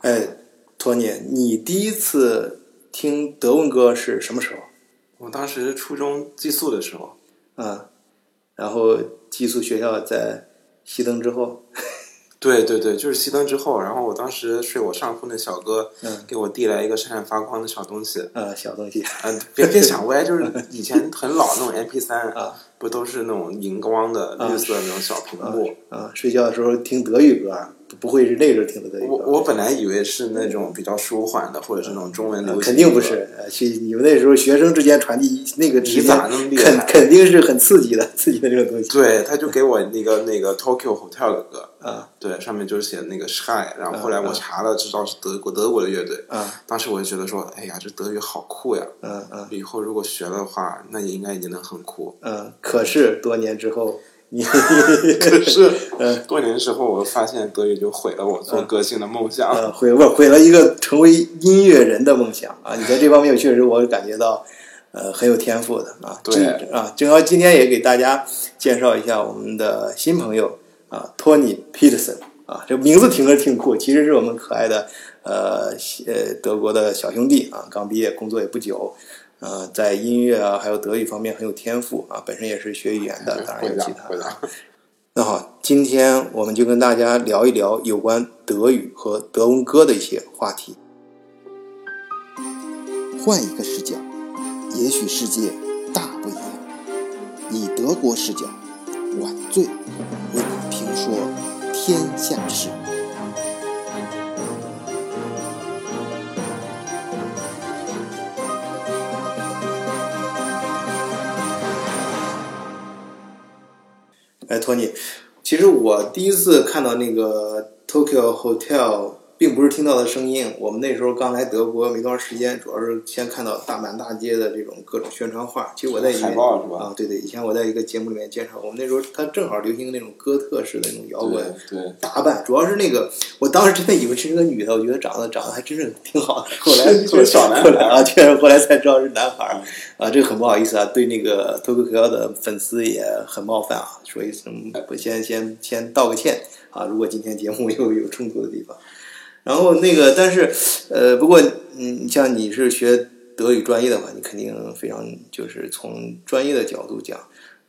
哎，托尼，你第一次听德文歌是什么时候？我当时初中寄宿的时候，嗯，然后寄宿学校在熄灯之后，对对对，就是熄灯之后，然后我当时睡我上铺那小哥，嗯。给我递来一个闪闪发光的小东西，啊，小东西。嗯、别别想歪，就是以前很老那种 MP 三啊，不都是那种荧光的绿色的那种小屏幕？啊，睡觉的时候听德语歌，不不会是那时候听的德语歌？我我本来以为是那种比较舒缓的，或者是那种中文流行歌，肯定不是，呃去你们那时候学生之间传递那个之间你咋那么厉肯肯定是很刺激的，刺激的这种东西。对，他就给我那个那个 Tokyo Hotel 的歌，啊对，上面就是写那个 Sky，然后后来我查了，知道是德国德国的乐队，啊当时我就觉得说，哎呀，这德语好酷呀！嗯嗯以后如果学了的话，那也应该也能很酷。嗯，可是多年之后，你 可是嗯，多年之后，我发现德语就毁了我做歌星的梦想。呃，毁不毁了一个成为音乐人的梦想啊！你在这方面确实我感觉到，呃，很有天赋的啊。对啊，正好今天也给大家介绍一下我们的新朋友啊，托尼·皮特森啊，这名字听着挺酷，其实是我们可爱的呃呃德国的小兄弟啊，刚毕业，工作也不久。呃，在音乐啊，还有德语方面很有天赋啊，本身也是学语言的，当然有其他的。那好，今天我们就跟大家聊一聊有关德语和德文歌的一些话题。换一个视角，也许世界大不一样。以德国视角，晚醉为你评说天下事。托尼，其实我第一次看到那个 Tokyo Hotel，并不是听到的声音。我们那时候刚来德国没多长时间，主要是先看到大满大街的这种各种宣传画。其实我在以前海报是吧啊，对对，以前我在一个节目里面介绍，我们那时候它正好流行那种哥特式的那种摇滚打扮，主要是那个，我当时真的以为是个女的，我觉得长得长得还真是挺好的。后来 后来小男孩后来啊，确实后来才知道是男孩儿啊，这个很不好意思啊，对那个脱口秀的粉丝也很冒犯啊，所以嗯，我先先先道个歉啊，如果今天节目又有冲突的地方。然后那个，但是呃，不过嗯，像你是学德语专业的话，你肯定非常就是从专业的角度讲，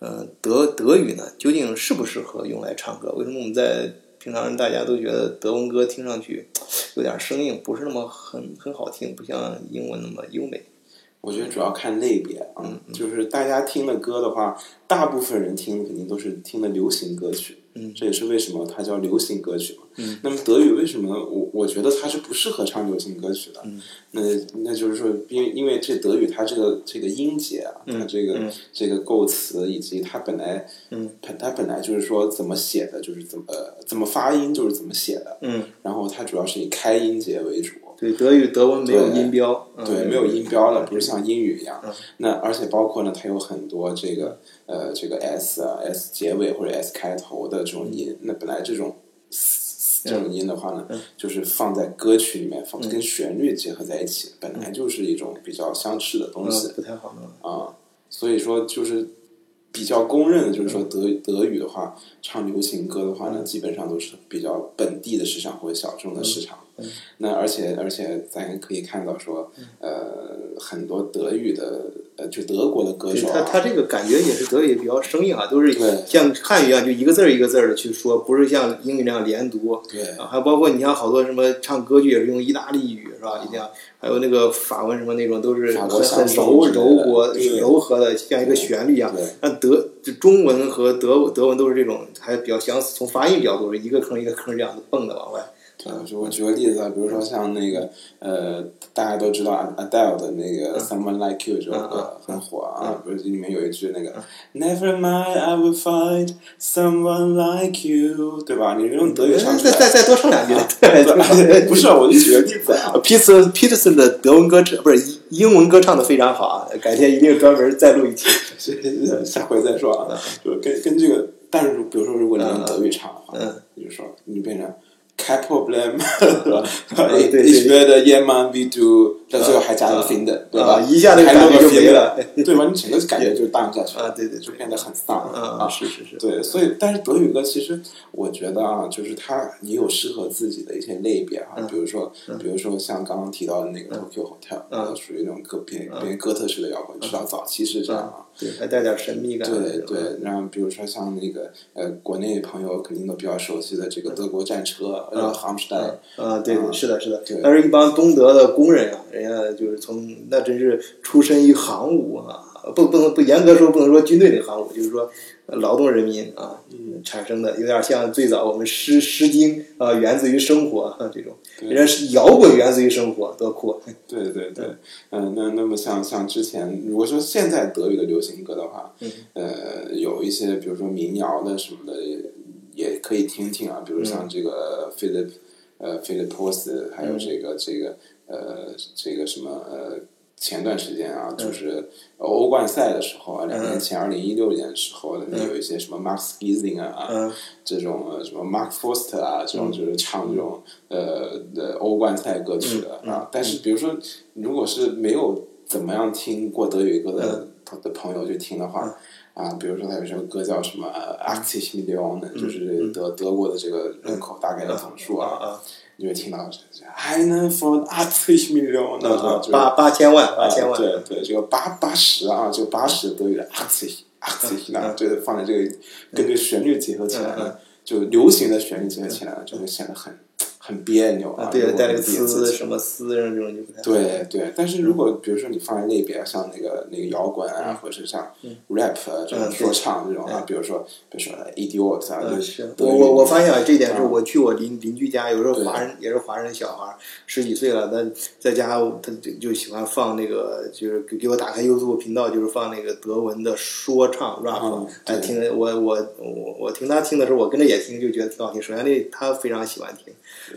呃，德德语呢究竟适不适合用来唱歌？为什么我们在平常大家都觉得德文歌听上去有点生硬，不是那么很很好听，不像英文那么优美？我觉得主要看类别啊，就是大家听的歌的话，大部分人听肯定都是听的流行歌曲，嗯这也是为什么它叫流行歌曲嘛。嗯那么德语为什么我我觉得它是不适合唱流行歌曲的？嗯那那就是说，因为因为这德语它这个这个音节啊，它这个、嗯这个构词以及它本来嗯它它本来就是说怎么写的，就是怎么呃怎么发音就是怎么写的，嗯，然后它主要是以开音节为主。对，德语德文没有音标，嗯对，没有音标的，不是像英语一样。嗯那而且包括呢，它有很多这个呃这个 s 啊 s 结尾或者 s 开头的这种音。那本来这种这种音的话呢，嗯就是放在歌曲里面，放跟旋律结合在一起，本来就是一种比较相似的东西嗯不太好弄。啊。所以说就是。比较公认的就是说德德语的话，唱流行歌的话呢，基本上都是比较本地的市场或者小众的市场。那而且而且咱可以看到说，呃，很多德语的呃，就德国的歌对手、啊，他他这个感觉也是德语比较生硬啊，都是像汉语一样，就一个字儿一个字儿的去说，不是像英语那样连读。对啊，还包括你像好多什么唱歌剧也是用意大利语是吧？一定要还有那个法文什么那种都是很很柔柔和柔和的，像一个旋律一样对。那德就中文和德德文都是这种，还比较相似，从发音角度是一个坑一个坑这样子蹦的往外。对，就我举个例子啊，比如说像那个呃，大家都知道 Adele 的那个《Someone Like You》这首歌很火啊，不是里面有一句那个 Never mind, I will find someone like you，对吧？你用德语唱出来，再再再多唱两句。对，不是，我就举个例子啊，皮特 Peterson 的德文歌唱不是英文歌唱的非常好啊，改天一定专门再录一期。下回再说啊，就跟跟这个，但是比如说，如果你用德语唱的话，嗯你就说你变成 kein Problem. Also ich werde jemanden wie du 到最后还加了个 find，对啊吧？一下那个感觉就没了对吧？你整个感觉就荡下去了。啊对对对。就变得很丧。啊，是是是，对，所以但是德语歌其实我觉得啊，就是它也有适合自己的一些类别啊，比如说比如说像刚刚提到的那个 Tokyo Hotel，嗯。属于那种歌偏偏哥特式的摇滚，至少早期是这样啊。对，还带点神秘感。对对，然后比如说像那个呃，国内朋友肯定都比较熟悉的这个德国战车，呃 h a m s t e i 啊，对对，是的，是的。对。但是，一帮东德的工人啊，人家就是从那真是出身于行伍啊，不不能不严格说不能说军队那个航务，就是说呃劳动人民啊产生的，有点像最早我们诗《诗经》啊，源自于生活啊这种，人家是摇滚源自于生活，多酷！对对对，嗯，那那么像像之前，如果说现在德语的流行歌的话，呃，有一些比如说民谣的什么的，也也可以听听啊，比如像这个 Philip 呃 Philip Post，还有这个这个呃这个什么呃。前段时间啊，就是欧冠赛的时候啊，两年前，二零一六年的时候，那有一些什么 Max Giesinger 啊，这种呃什么 Mark Foster 啊，这种就是唱这种呃的欧冠赛歌曲的啊。但是比如说，如果是没有怎么样听过德语歌的的朋友去听的话。啊，比如说他有一首歌叫什么 a c t i v Million，就是德德国的这个人口大概的总数啊，你会听到这 I know for v Million，啊，八八千万，八千万，对对，这个八八十啊，就八十德语的 a c t i v a c t i v 那这个放在这个跟这个旋律结合起来了，就流行的旋律结合起来了，就会显得很。很别扭啊，对，带那个丝什么丝这种就不太对对，但是如果比如说你放在类别，像那个那个摇滚啊，或者是像 rap 这种说唱这种啊，比如说比如说 idiot 啊，是我我我发现啊，这一点是我去我邻邻居家，有时候华人也是华人小孩，十几岁了，他在家他就就喜欢放那个，就是给我打开 YouTube 频道，就是放那个德文的说唱 rap，哎，听我我我我听他听的时候，我跟着也听，就觉得挺好听。首先那他非常喜欢听。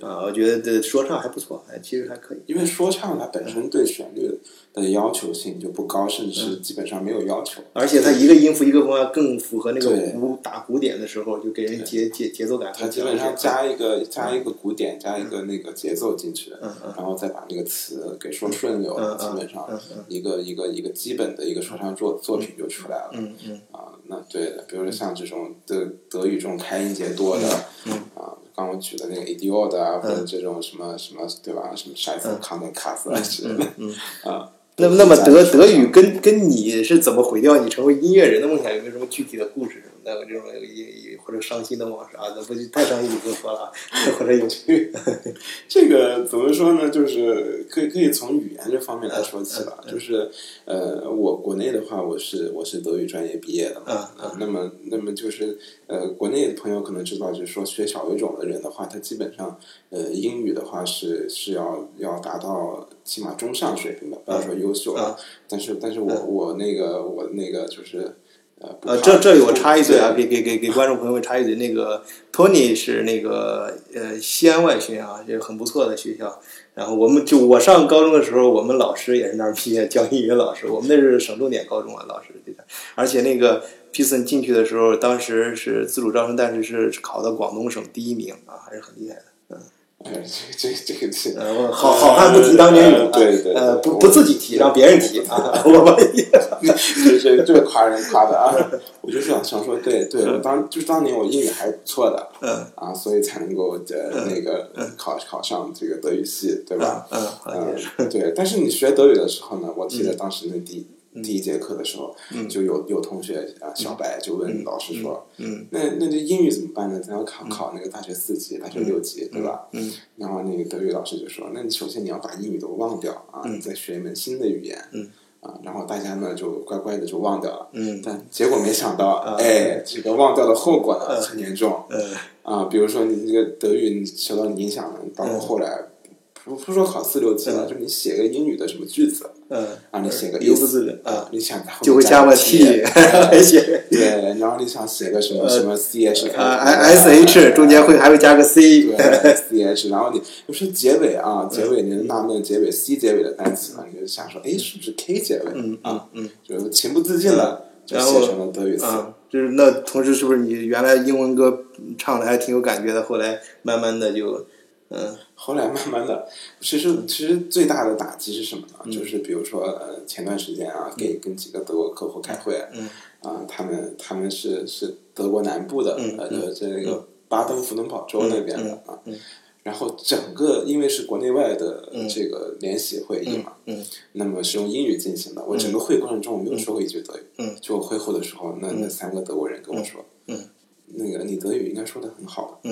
啊，我觉得这说唱还不错，哎，其实还可以。因为说唱它本身对旋律的要求性就不高，甚至是基本上没有要求。而且它一个音符一个方更符合那个鼓打鼓点的时候，就给人节节节奏感。它基本上加一个加一个鼓点，加一个那个节奏进去，然后再把那个词给说顺溜，基本上一个一个一个基本的一个说唱作作品就出来了。嗯嗯。啊，那对的，比如说像这种德德语这种开音节多的，啊。刚我举的那个 idiot 啊，或者这种什么什么，对吧？什么 t e n c a s 啊之类的，啊。那么，那么德德语跟跟你是怎么毁掉你成为音乐人的梦想？有没有什么具体的故事？那个这种也或者伤心的往事啊？那不太伤心就不说了，或者有趣 这个怎么说呢？就是可以可以从语言这方面来说起吧。就是呃，我国内的话，我是我是德语专业毕业的嘛。那么那么就是呃，国内的朋友可能知道，就是说学小语种的人的话，他基本上呃英语的话是是要要达到起码中上水平的，不要说优秀了。但是但是我我那个我那个就是。呃，这这里我插一嘴啊，给给给给观众朋友们插一嘴，那个 Tony 是那个呃西安外训啊，也很不错的学校。然后我们就我上高中的时候，我们老师也是那儿毕业，教英语老师。我们那是省重点高中啊，老师对的。而且那个 p i s o n 进去的时候，当时是自主招生，但是是考到广东省第一名啊，还是很厉害的。嗯。哎，这这这个是，好好汉不提当年勇，对对，呃，不不自己提，让别人提啊，我们，这这这夸人夸的啊，我就是想想说，对对，我当就是当年我英语还不错的，嗯，啊，所以才能够呃那个考考上这个德语系，对吧？嗯嗯，对，但是你学德语的时候呢，我记得当时那第。第一节课的时候，就有有同学啊，小白就问老师说：“那那这英语怎么办呢？咱要考考那个大学四级、大学六级，对吧？”然后那个德语老师就说：“那你首先你要把英语都忘掉啊，你再学一门新的语言。”啊，然后大家呢就乖乖的就忘掉了。但结果没想到，哎，这个忘掉的后果呢很严重。啊，比如说你这个德语受到影响了，包括后来。不不说考四六级了，就你写个英语的什么句子，嗯，啊，你写个一个字啊，你想就会加个 t，写对，然后你想写个什么什么 c h 啊 s h 中间会还会加个 c，对 c h，然后你就是结尾啊，结尾你纳闷结尾 c 结尾的单词呢，你就想说，哎，是不是 k 结尾？嗯啊嗯，就情不自禁了，就写成了德语词。就是那同时是不是你原来英文歌唱的还挺有感觉的，后来慢慢的就。嗯后来慢慢的，其实其实最大的打击是什么呢？就是比如说呃前段时间啊，给跟几个德国客户开会，嗯。啊，他们他们是是德国南部的，嗯呃，这个巴登符登堡州那边的啊。嗯，然后整个因为是国内外的这个联席会议嘛，嗯那么是用英语进行的，我整个会过程中我没有说过一句德语，嗯就我会后的时候，那那三个德国人跟我说，嗯那个你德语应该说的很好的，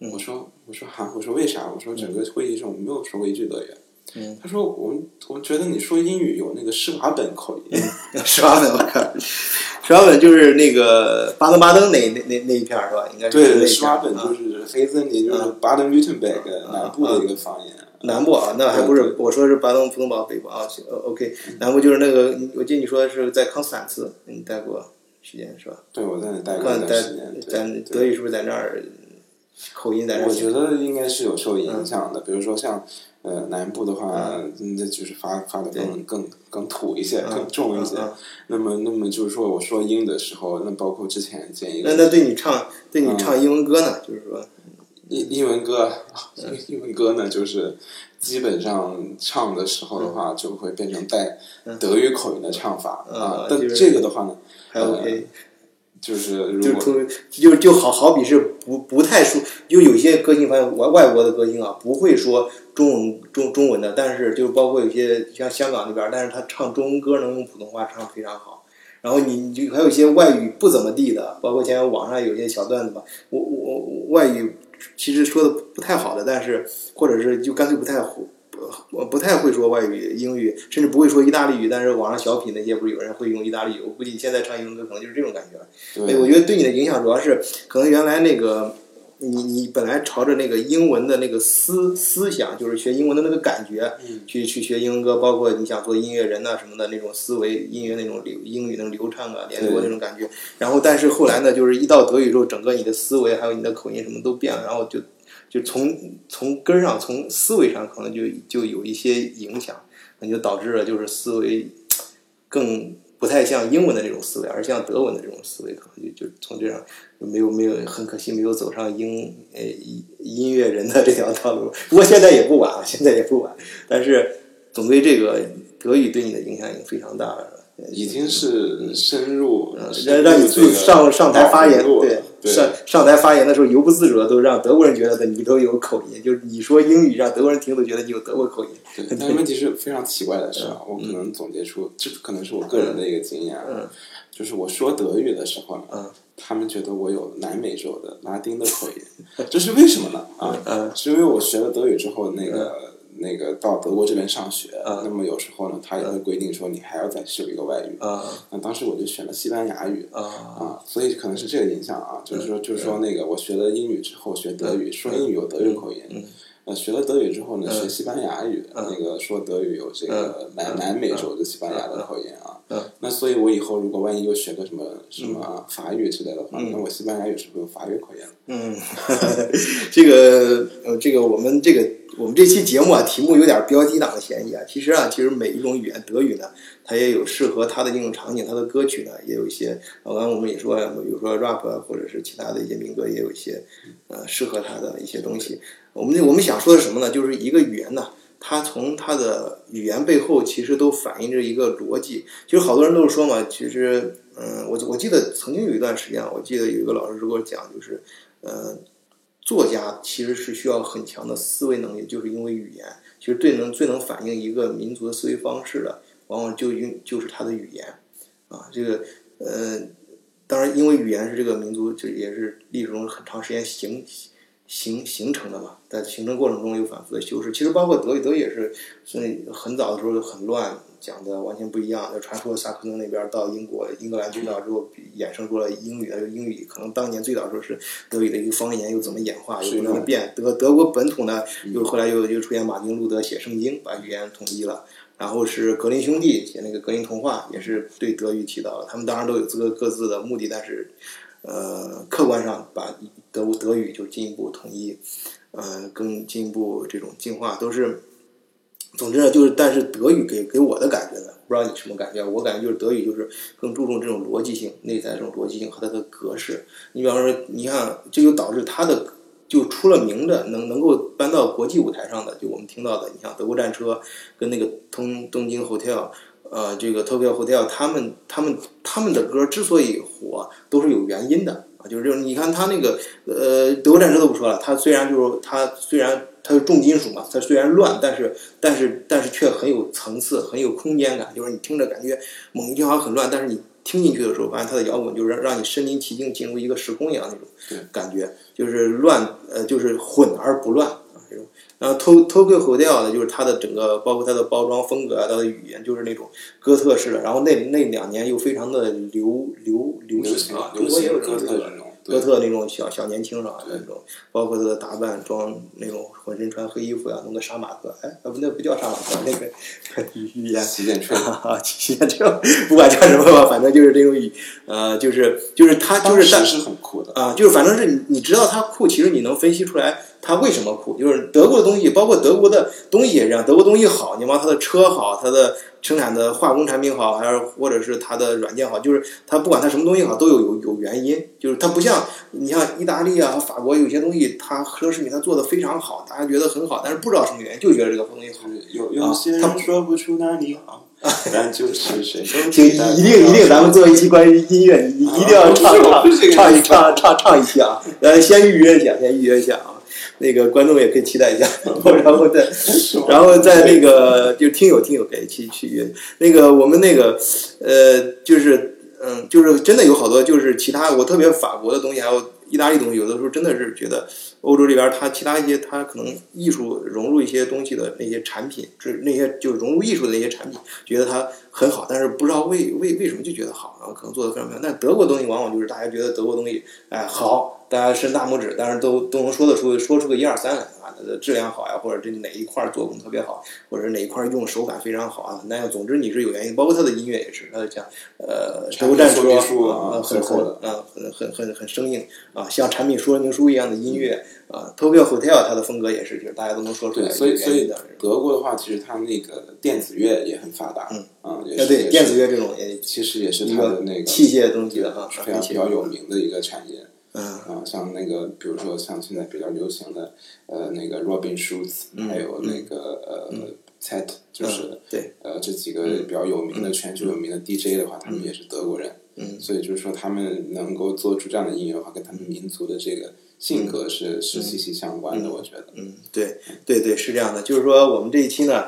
嗯我说我说哈，我说为啥？我说整个会议上我没有说过一句德语。嗯他说我们我们觉得你说英语有那个施瓦本口音。施瓦本，我看，施瓦本就是那个巴登巴登那那那那一片儿是吧？应该是那对，施瓦本啊就是黑森林，就是巴登 württemberg 南部的一个方言。南部啊，那还不是我说是巴登符登堡北部啊。行呃 OK，南部就是那个，我记得你说是在康斯坦茨，你待过时间是吧？对，我在那待过一段时间。在对德语是不是在那儿口音在那我？觉得应该是有受影响的，比如说像呃南部的话，那就是发发的更更更土一些，更重一些。那么那么就是说，我说英的时候，那包括之前见一个那那对你唱对你唱英文歌呢？就是说，英英文歌，英 英文歌呢，就是基本上唱的时候的话，就会变成带德语口音的唱法嗯啊。但这个的话呢，还 OK，就是如果就就就好好比是不不太说，就有些歌星反正外外国的歌星啊，不会说中文中中文的，但是就包括有些像香港那边，但是他唱中文歌能用普通话唱非常好。然后你你就还有一些外语不怎么地的，包括现在网上有些小段子吧，我我我外语其实说的不太好的，但是或者是就干脆不太会。我不太会说外语、英语，甚至不会说意大利语。但是网上小品那些不是有人会用意大利语？我估计你现在唱英文歌可能就是这种感觉了。对我觉得对你的影响主要是可能原来那个你你本来朝着那个英文的那个思思想，就是学英文的那个感觉，去去学英文歌，包括你想做音乐人呐、什么的那种思维，音乐那种流英语那种流畅啊、连读那种感觉。然后但是后来呢，就是一到德语之后，整个你的思维还有你的口音什么都变了，然后就就从从根上从思维上可能就就有一些影响，那就导致了就是思维更不太像英文的这种思维，而像德文的这种思维，可能就就从这样没有没有很可惜没有走上音呃音乐人的这条道路。不过现在也不晚，现在也不晚。但是总归这个德语对你的影响已经非常大了。已经是深入，深让让你自上上台发言，对对上上台发言的时候，由不自主的都让德国人觉得你都有口音，就是你说英语让德国人听都觉得你有德国口音。对，但问题是非常奇怪的是啊，我可能总结出，这可能是我个人的一个经验啊，就是我说德语的时候呢，嗯他们觉得我有南美洲的拉丁的口音，这是为什么呢？啊，嗯是因为我学了德语之后，那个那个到德国这边上学，嗯。那么有时候呢，他也会规定说你还要再修一个外语，啊那当时我就选了西班牙语。啊啊，所以可能是这个影响啊，就是说，就是说，那个我学了英语之后学德语，说英语有德语口音，呃，学了德语之后呢，学西班牙语，那个说德语有这个南南美洲的西班牙的口音啊。那所以，我以后如果万一又学个什么什么法语之类的话，那我西班牙语是不是有法语口音？嗯，这个呃，这个我们这个我们这期节目啊，题目有点标题党的嫌疑啊。其实啊，其实每一种语言，德语呢，它也有适合它的应用场景，它的歌曲呢，也有一些。刚刚我们也说，比如说 rap 或者是其他的一些民歌，也有一些呃适合它的一些东西。我们我们想说的什么呢？就是一个语言呢，它从它的语言背后，其实都反映着一个逻辑。其实好多人都是说嘛，其实嗯，我我记得曾经有一段时间，我记得有一个老师给我讲，就是呃。作家其实是需要很强的思维能力，就是因为语言其实最能最能反映一个民族的思维方式的，往往就因就是他的语言啊。这个呃，当然因为语言是这个民族就也是历史中很长时间形形形成的嘛，在形成过程中有反复的修饰。其实包括德语，德语也是所以很早的时候很乱，讲的完全不一样。就传说萨克森那边到英国英格兰最早之后，衍生出了英语，英语可能当年最早时候是德语的一个方言，又怎么演化，又不断的变。德德国本土呢，又后来又又出现马丁路德写圣经，把语言统一了。然后是格林兄弟写那个格林童话，也是对德语提到了。他们当然都有各各自的目的，但是呃，客观上把德德语就进一步统一，呃，更进一步这种进化，都是。总之呢，就是但是德语给给我的感觉呢，不知道你什么感觉？我感觉就是德语就是更注重这种逻辑性，内在这种逻辑性和它的格式。你比方说，你看，这就导致它的就出了名的，能能够搬到国际舞台上的，就我们听到的，你像德国战车跟那个东东京 Hotel，呃，这个 Tokyo Hotel，他们他们他们的歌之所以火，都是有原因的啊，就是这种，你看他那个呃，德国战车都不说了，他虽然就是他虽然它是重金属嘛，它虽然乱，但是但是但是却很有层次，很有空间感，就是你听着感觉猛一听好像很乱，但是你听进去的时候，发现它的摇滚就是让让你身临其境进入一个时空一样那种感觉，就是乱呃就是混而不乱啊这种。然后 To Tokyo Hotel 呢，就是它的整个包括它的包装风格啊，它的语言就是那种哥特式的。然后那那两年又非常的流流流流行啊，流行哥特哥特那种小小年轻是吧？对那种，包括他的打扮，装那种浑身穿黑衣服呀、弄个杀马特，哎，那不叫杀马特，那个语语言旗舰圈。啊，旗舰车，不管叫什么吧，反正就是这种语，呃，就是就是他就是但当时是很酷的，啊，就是反正是你你知道他酷，其实你能分析出来他为什么酷。就是德国的东西，包括德国的东西也这样，德国东西好，你往它的车好，它的生产的化工产品好，还是或者是它的软件好，就是它不管它什么东西好，都有有有原因。就是它不像你像意大利啊法国有些东西，它奢侈品它做的非常好，大家觉得很好，但是不知道什么原因，就觉得这个东西好。有有些他人说不出哪里好，但就是谁都就一定一定，咱们做一期关于音乐，你一定要唱唱唱一唱唱唱一期啊！呃，先预约一下，先预约一下啊。那个观众也可以期待一下，然后再然后在那个就听友听友可以去去约。那个我们那个呃就是嗯就是真的有好多就是其他我特别法国的东西还有意大利东西，有的时候真的是觉得欧洲这边它其他一些它可能艺术融入一些东西的那些产品，就是那些就融入艺术的那些产品，觉得它很好，但是不知道为为为什么就觉得好，然后可能做的非常漂亮。但德国东西往往就是大家觉得德国东西哎好，大家伸大拇指，但是都都能说得出说出个一二三来，的质量好呀，或者这哪一块做工特别好，或者哪一块用手感非常好啊，那样总之你是有原因，包括他的音乐也是，他的像呃德国战车产品说明书啊，啊很厚的很啊很很很很生硬啊，像产品说明书一样的音乐啊，Tokyo Hotel 它的风格也是，就是大家都能说出来对，所以所以。德国的话，其实它那个电子乐也很发达，嗯啊，也啊，对，电子乐这种也其实也是一它的那个器械东西的哈，是非常比较有名的一个产业嗯啊，像那个比如说像现在比较流行的呃那个 Robin Schulz，还有那个呃 Ted，就是嗯对呃这几个比较有名的全球有名的 DJ 的话，他们也是德国人，嗯所以就是说他们能够做出这样的音乐的话，跟他们民族的这个性格是是息息相关的，我觉得。嗯，对对对，是这样的，就是说我们这一期呢，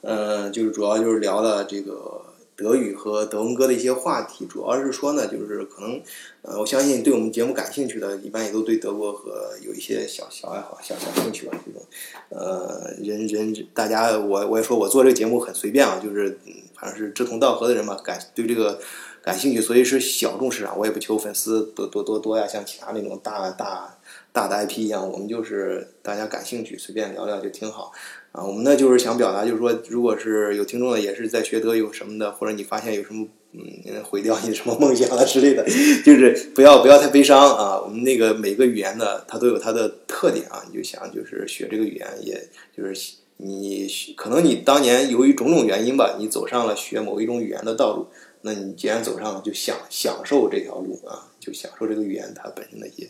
呃，就是主要就是聊了这个德语和德文歌的一些话题，主要是说呢，就是可能，呃，我相信对我们节目感兴趣的，一般也都对德国和有一些小小爱好、小小兴趣吧。这种，呃，人人大家，我我也说我做这个节目很随便啊，就是反正是志同道合的人嘛，感对这个感兴趣，所以是小众市场，我也不求粉丝多多多多呀，像其他那种大大大的 IP 一样，我们就是大家感兴趣，随便聊聊就挺好。啊，我们呢就是想表达，就是说，如果是有听众呢，也是在学德语什么的，或者你发现有什么嗯毁掉你什么梦想啊之类的，就是不要不要太悲伤啊。我们那个每个语言呢，它都有它的特点啊，你就想就是学这个语言，也就是你可能你当年由于种种原因吧，你走上了学某一种语言的道路，那你既然走上了，就享享受这条路啊，就享受这个语言它本身的一些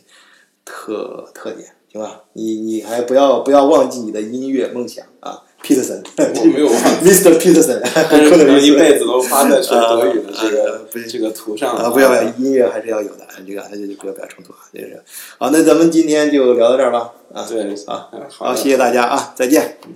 特特点。行吧，你你还不要不要忘记你的音乐梦想啊，Peterson，我没有忘，Mr. Peterson，可能一辈子都发在学德语的这啊个不是这个图上啊，不要不要，音乐还是要有的，这个这就不要不要冲突啊，这是好，那咱们今天就聊到这儿吧，啊，对啊，好好，谢谢大家啊，再见。嗯